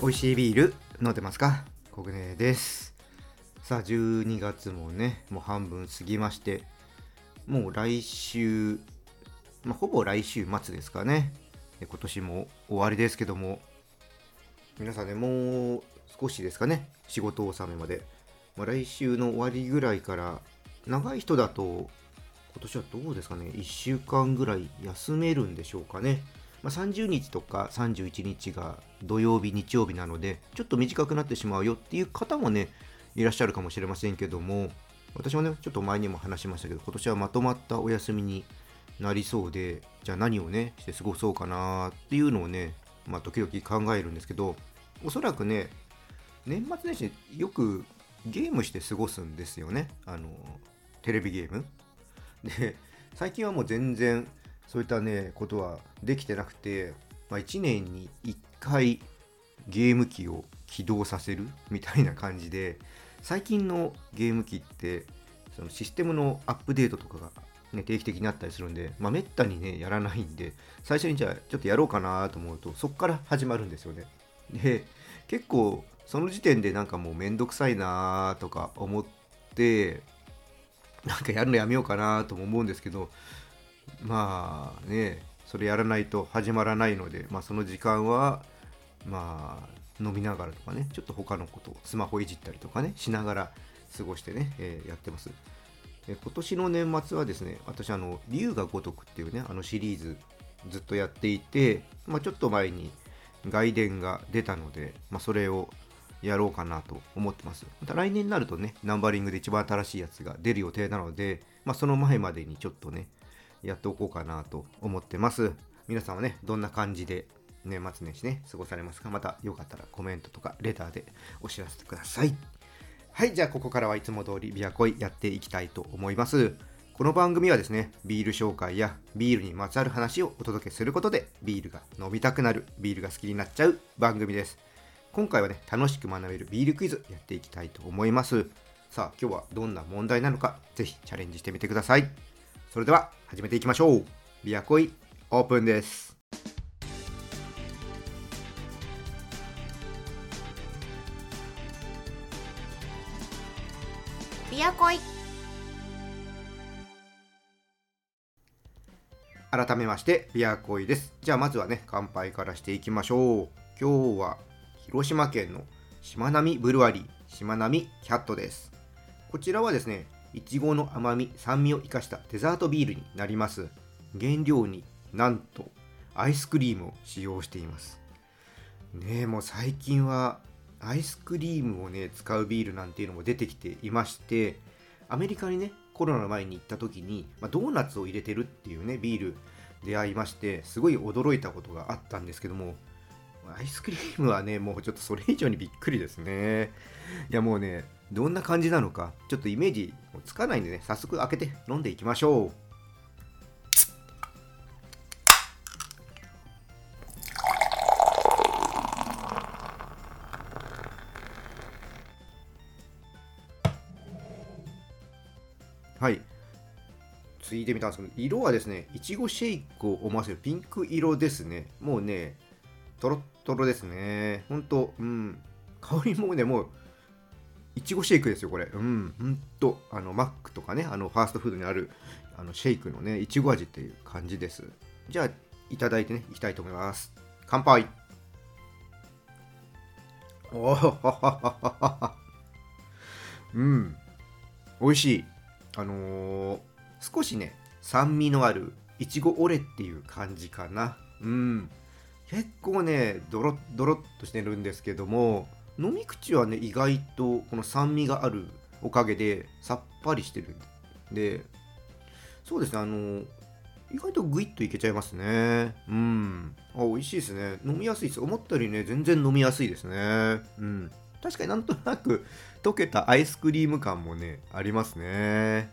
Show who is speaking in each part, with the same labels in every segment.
Speaker 1: 美味しいビール飲んでますか？コグネです。さあ12月もねもう半分過ぎましてもう来週、まあ、ほぼ来週末ですかね。今年も終わりですけども皆さんねもう少しですかね仕事納めまで、まあ、来週の終わりぐらいから長い人だと今年はどうですかね？1週間ぐらい休めるんでしょうかね？まあ、30日とか31日が土曜日、日曜日なので、ちょっと短くなってしまうよっていう方もね、いらっしゃるかもしれませんけども、私もね、ちょっと前にも話しましたけど、今年はまとまったお休みになりそうで、じゃあ何をね、して過ごそうかなっていうのをね、まあ、時々考えるんですけど、おそらくね、年末年始よくゲームして過ごすんですよね。あの、テレビゲーム。で、最近はもう全然そういったね、ことはできてなくて、まあ、1年に1回ゲーム機を起動させるみたいな感じで、最近のゲーム機って、そのシステムのアップデートとかが、ね、定期的にあったりするんで、まあ、めったにね、やらないんで、最初にじゃあちょっとやろうかなと思うと、そこから始まるんですよね。で、結構、その時点でなんかもうめんどくさいなとか思って、なんかやるのやめようかなとも思うんですけど、まあねそれやらないと始まらないので、まあ、その時間はまあ飲みながらとかねちょっと他のことをスマホいじったりとかねしながら過ごしてね、えー、やってます。今年の年末はですね私あの龍が如くっていうねあのシリーズずっとやっていて、まあ、ちょっと前に外伝が出たので、まあ、それをやろうかなと思ってます。また来年になるとね、ナンバリングで一番新しいやつが出る予定なので、まあ、その前までにちょっとね、やっておこうかなと思ってます。皆さんはね、どんな感じで年末年始ね、過ごされますか？またよかったらコメントとかレターでお知らせください。はい、じゃあここからはいつも通りビアコイやっていきたいと思います。この番組はですね、ビール紹介やビールにまつわる話をお届けすることで、ビールが飲みたくなる、ビールが好きになっちゃう番組です。今回はね、楽しく学べるビールクイズやっていきたいと思います。さあ、今日はどんな問題なのか、ぜひチャレンジしてみてください。それでは始めていきましょう。ビアコイオープンです。
Speaker 2: ビアコイ
Speaker 1: 改めましてビアコイです。じゃあまずはね乾杯からしていきましょう。今日は広島県のしまなみブルワリーしまなみキャットです。こちらはですねいちごの甘み酸味を生かしたデザートビールになります。原料になんとアイスクリームを使用しています。ねえもう最近はアイスクリームをね使うビールなんていうのも出てきていましてアメリカにねコロナの前に行った時に、まあ、ドーナツを入れてるっていうねビール出会いましてすごい驚いたことがあったんですけどもアイスクリームはねもうちょっとそれ以上にびっくりですねいやもうねどんな感じなのか、ちょっとイメージつかないんでね、早速開けて飲んでいきましょう。はい。ついてみたんですけど、色はですね、いちごシェイクを思わせるピンク色ですね。もうね、とろっとろですね。ほんと、うん。香りもね、もういちごシェイクですよ、これ。うん、ほんと、あの、マックとかね、あの、ファーストフードにある、あの、シェイクのね、いちご味っていう感じです。じゃあ、いただいてね、いきたいと思います。乾杯おおうん。美味しい。あのー、少しね、酸味のあるいちごオレっていう感じかな。うん。結構ね、ドロッドロッとしてるんですけども、飲み口はね意外とこの酸味があるおかげでさっぱりしてるんで。そうですねあの意外とグイッといけちゃいますね。うん。あ美味しいですね。飲みやすいです。思ったよりね全然飲みやすいですね。うん。確かになんとなく溶けたアイスクリーム感もねありますね。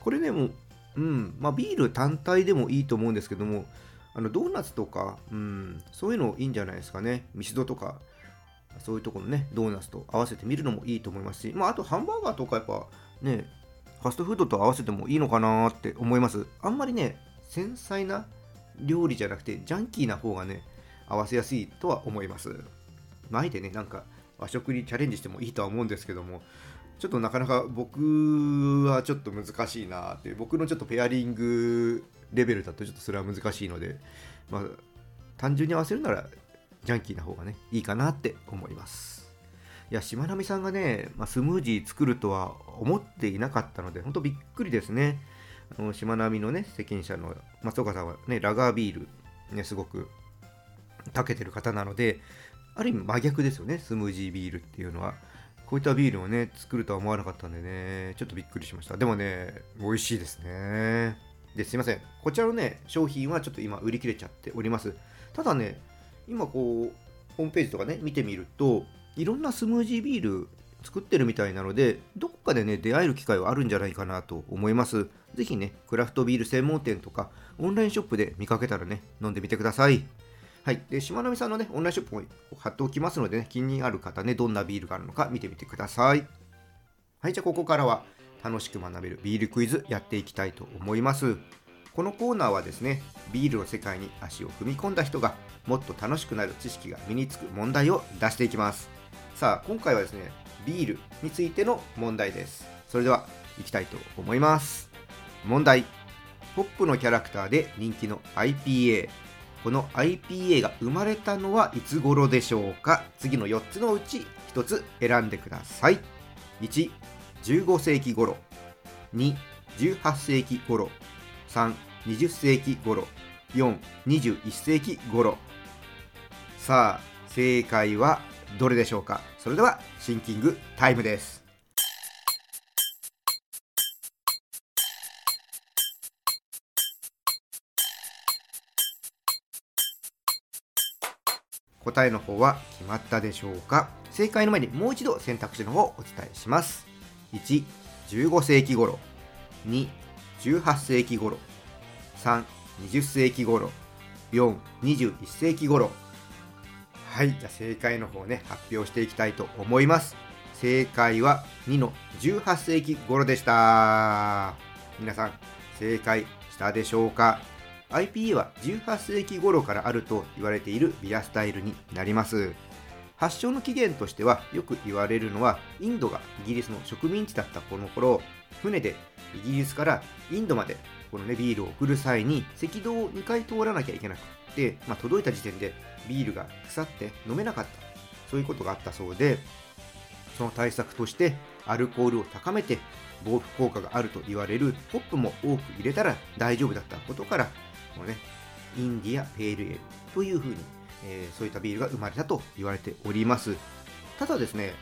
Speaker 1: これねもうん。まあビール単体でもいいと思うんですけどもあのドーナツとか、うん、そういうのいいんじゃないですかねミスドとかそういうところのね、ドーナツと合わせてみるのもいいと思いますし、まあ、あとハンバーガーとかやっぱね、ファストフードと合わせてもいいのかなって思います。あんまりね、繊細な料理じゃなくて、ジャンキーな方がね、合わせやすいとは思います。前でね、なんか和食にチャレンジしてもいいとは思うんですけども、ちょっとなかなか僕はちょっと難しいなって僕のちょっとペアリングレベルだとちょっとそれは難しいので、まあ、単純に合わせるならジャンキーな方がねいいかなって思います。いやしまなみさんがね、まあ、スムージー作るとは思っていなかったので本当びっくりですね。あのしまなみのね責任者の松岡さんはねラガービールねすごくたけてる方なのである意味真逆ですよねスムージービールっていうのは。こういったビールをね作るとは思わなかったんでねちょっとびっくりしました。でもね美味しいですね。ですいませんこちらのね商品はちょっと今売り切れちゃっておりますただね今こうホームページとかね見てみるといろんなスムージービール作ってるみたいなのでどこかでね出会える機会はあるんじゃないかなと思います是非ねクラフトビール専門店とかオンラインショップで見かけたらね飲んでみてくださいはい。で、しまなみさんのね、オンラインショップも貼っておきますのでね、気になる方ね、どんなビールがあるのか見てみてください。はい、じゃあここからは楽しく学べるビールクイズやっていきたいと思います。このコーナーはですね、ビールの世界に足を踏み込んだ人がもっと楽しくなる知識が身につく問題を出していきます。さあ、今回はですね、ビールについての問題です。それでは、いきたいと思います。問題。ポップのキャラクターで人気の IPA。この IPA が生まれたのはいつ頃でしょうか？次の4つのうち1つ選んでください。1、15世紀頃。2、18世紀頃。3、20世紀頃。4、21世紀頃。さあ、正解はどれでしょうか？それではシンキングタイムです。答えの方は決まったでしょうか？正解の前にもう一度選択肢の方をお伝えします1、15世紀頃。2、18世紀頃。3、20世紀頃。4、21世紀頃。はい、じゃあ正解の方ね、発表していきたいと思います。正解は2の18世紀頃でした。皆さん、正解したでしょうか？IPA は18世紀頃からあると言われているビアスタイルになります。発祥の起源としてはよく言われるのはインドがイギリスの植民地だったこの頃。船でイギリスからインドまでこのねビールを送る際に赤道を2回通らなきゃいけなくて、まあ、届いた時点でビールが腐って飲めなかった。そういうことがあったそうでその対策としてアルコールを高めて防腐効果があると言われるホップも多く入れたら大丈夫だったことからこのね、インディア・ペールエールというふうに、えー、そういったビールが生まれたと言われております。ただですね、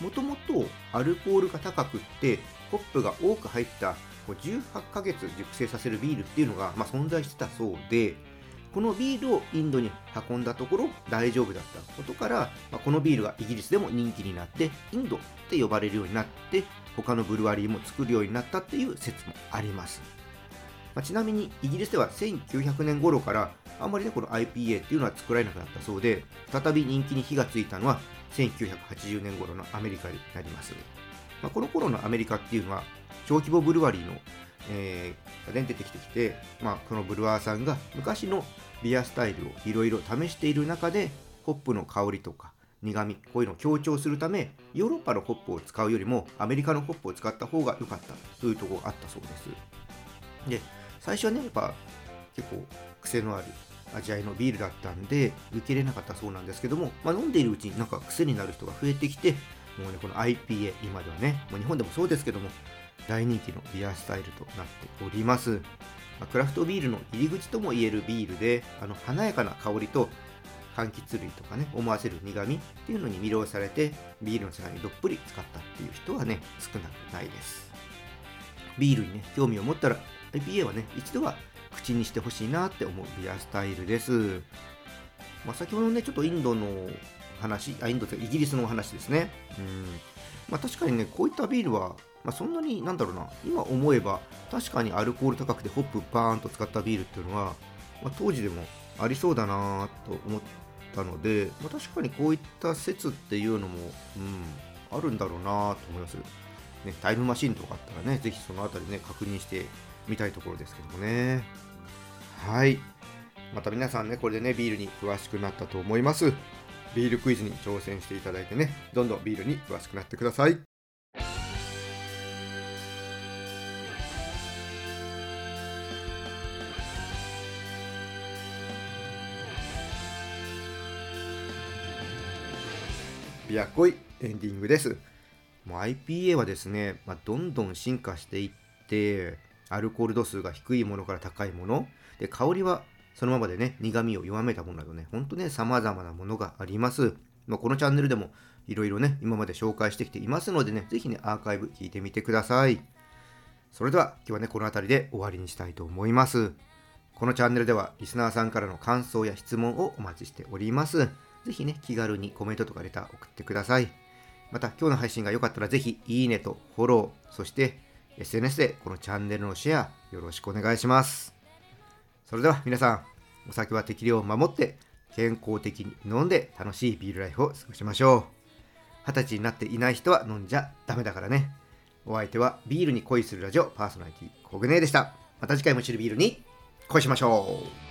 Speaker 1: もともとアルコールが高くって、ホップが多く入った18ヶ月熟成させるビールっていうのが、まあ、存在してたそうで、このビールをインドに運んだところ大丈夫だったことから、まあ、このビールがイギリスでも人気になってインドって呼ばれるようになって他のブルワリーも作るようになったっていう説もありますまあ、ちなみにイギリスでは1900年頃からあんまりねこの IPA っていうのは作られなくなったそうで再び人気に火がついたのは1980年頃のアメリカになります、まあ、この頃のアメリカっていうのは小規模ブルワリーの、えー、が出てきてきて、まあ、このブルワーさんが昔のビアスタイルをいろいろ試している中でホップの香りとか苦味こういうのを強調するためヨーロッパのホップを使うよりもアメリカのホップを使った方が良かったというところがあったそうです。で最初はねやっぱ結構癖のある味わいのビールだったんで受け入れなかったそうなんですけども、まあ、飲んでいるうちになんか癖になる人が増えてきてもうねこの IPA 今ではね、まあ、日本でもそうですけども大人気のビアスタイルとなっております、まあ、クラフトビールの入り口ともいえるビールであの華やかな香りと柑橘類とかね思わせる苦味っていうのに魅了されてビールの世界にどっぷり使ったっていう人はね少なくないです。ビールにね興味を持ったら IPA はね、一度は口にしてほしいなって思うビアスタイルです。まあ、先ほどね、ちょっとインドの話、あインドとイギリスのお話ですね。うんまあ、確かにね、こういったビールは、まあ、そんなになんだろうな、今思えば、確かにアルコール高くてホップバーンと使ったビールっていうのは、まあ、当時でもありそうだなと思ったので、ま、確かにこういった説っていうのも、うん、あるんだろうなと思います。ね、タイムマシンとかあったらね、ぜひそのあたりね、確認してみたいところですけどもね。はい。また皆さんね、これでね、ビールに詳しくなったと思います。ビールクイズに挑戦していただいてね、どんどんビールに詳しくなってください。ビアコイエンディングです。もう IPA はですね、まあ、どんどん進化していって、アルコール度数が低いものから高いもの、で香りはそのままでね、苦味を弱めたものなどね、ほんとね、様々なものがあります。まあ、このチャンネルでもいろいろね、今まで紹介してきていますのでね、ぜひね、アーカイブ聞いてみてください。それでは今日はね、この辺りで終わりにしたいと思います。このチャンネルではリスナーさんからの感想や質問をお待ちしております。ぜひね、気軽にコメントとかレター送ってください。また、今日の配信が良かったらぜひ、いいねとフォロー、そして SNS でこのチャンネルのシェア、よろしくお願いします。それでは皆さん、お酒は適量を守って、健康的に飲んで楽しいビールライフを過ごしましょう。二十歳になっていない人は飲んじゃダメだからね。お相手はビールに恋するラジオパーソナリティコグネでした。また次回もチルビールに恋しましょう。